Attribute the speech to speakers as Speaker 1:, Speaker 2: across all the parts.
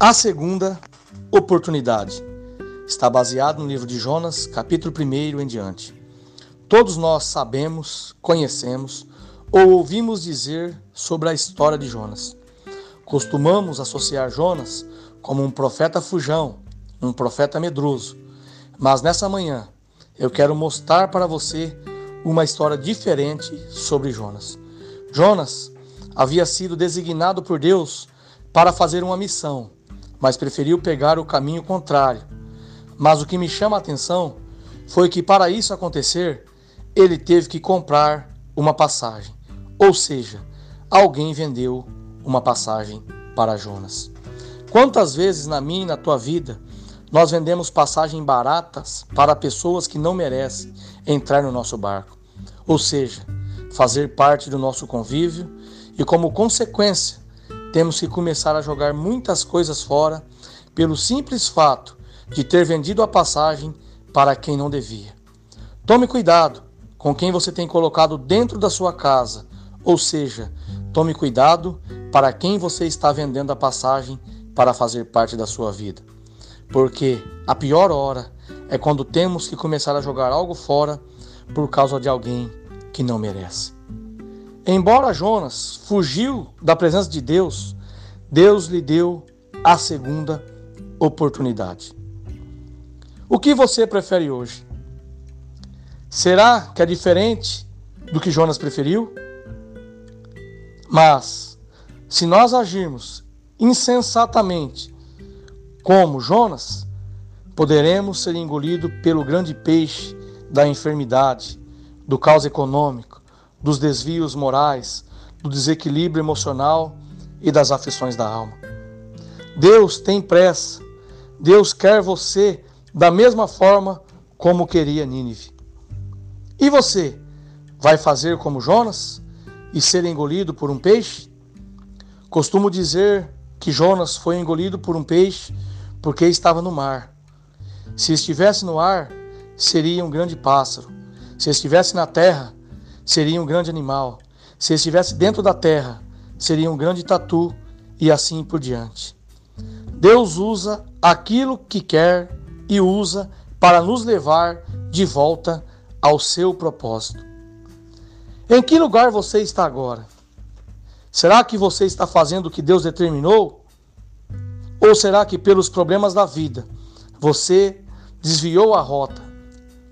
Speaker 1: A segunda oportunidade está baseado no livro de Jonas, capítulo 1 em diante. Todos nós sabemos, conhecemos ou ouvimos dizer sobre a história de Jonas. Costumamos associar Jonas como um profeta fujão, um profeta medroso. Mas nessa manhã eu quero mostrar para você uma história diferente sobre Jonas. Jonas havia sido designado por Deus para fazer uma missão mas preferiu pegar o caminho contrário. Mas o que me chama a atenção foi que, para isso acontecer, ele teve que comprar uma passagem. Ou seja, alguém vendeu uma passagem para Jonas. Quantas vezes na minha e na tua vida nós vendemos passagens baratas para pessoas que não merecem entrar no nosso barco? Ou seja, fazer parte do nosso convívio e, como consequência, temos que começar a jogar muitas coisas fora pelo simples fato de ter vendido a passagem para quem não devia. Tome cuidado com quem você tem colocado dentro da sua casa, ou seja, tome cuidado para quem você está vendendo a passagem para fazer parte da sua vida. Porque a pior hora é quando temos que começar a jogar algo fora por causa de alguém que não merece. Embora Jonas fugiu da presença de Deus, Deus lhe deu a segunda oportunidade. O que você prefere hoje? Será que é diferente do que Jonas preferiu? Mas, se nós agirmos insensatamente como Jonas, poderemos ser engolidos pelo grande peixe da enfermidade, do caos econômico, dos desvios morais, do desequilíbrio emocional e das aflições da alma. Deus tem pressa. Deus quer você da mesma forma como queria Nínive. E você vai fazer como Jonas e ser engolido por um peixe? Costumo dizer que Jonas foi engolido por um peixe porque estava no mar. Se estivesse no ar, seria um grande pássaro. Se estivesse na terra, seria um grande animal. Se estivesse dentro da terra, seria um grande tatu e assim por diante. Deus usa aquilo que quer e usa para nos levar de volta ao seu propósito. Em que lugar você está agora? Será que você está fazendo o que Deus determinou? Ou será que pelos problemas da vida você desviou a rota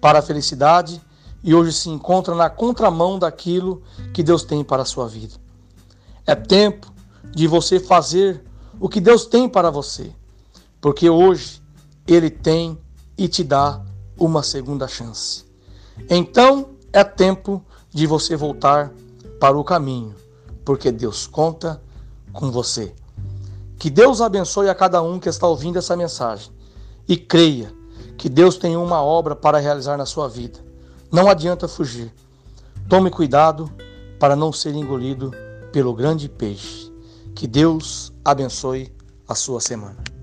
Speaker 1: para a felicidade e hoje se encontra na contramão daquilo que Deus tem para a sua vida. É tempo de você fazer o que Deus tem para você, porque hoje Ele tem e te dá uma segunda chance. Então é tempo de você voltar para o caminho, porque Deus conta com você. Que Deus abençoe a cada um que está ouvindo essa mensagem e creia que Deus tem uma obra para realizar na sua vida. Não adianta fugir. Tome cuidado para não ser engolido pelo grande peixe. Que Deus abençoe a sua semana.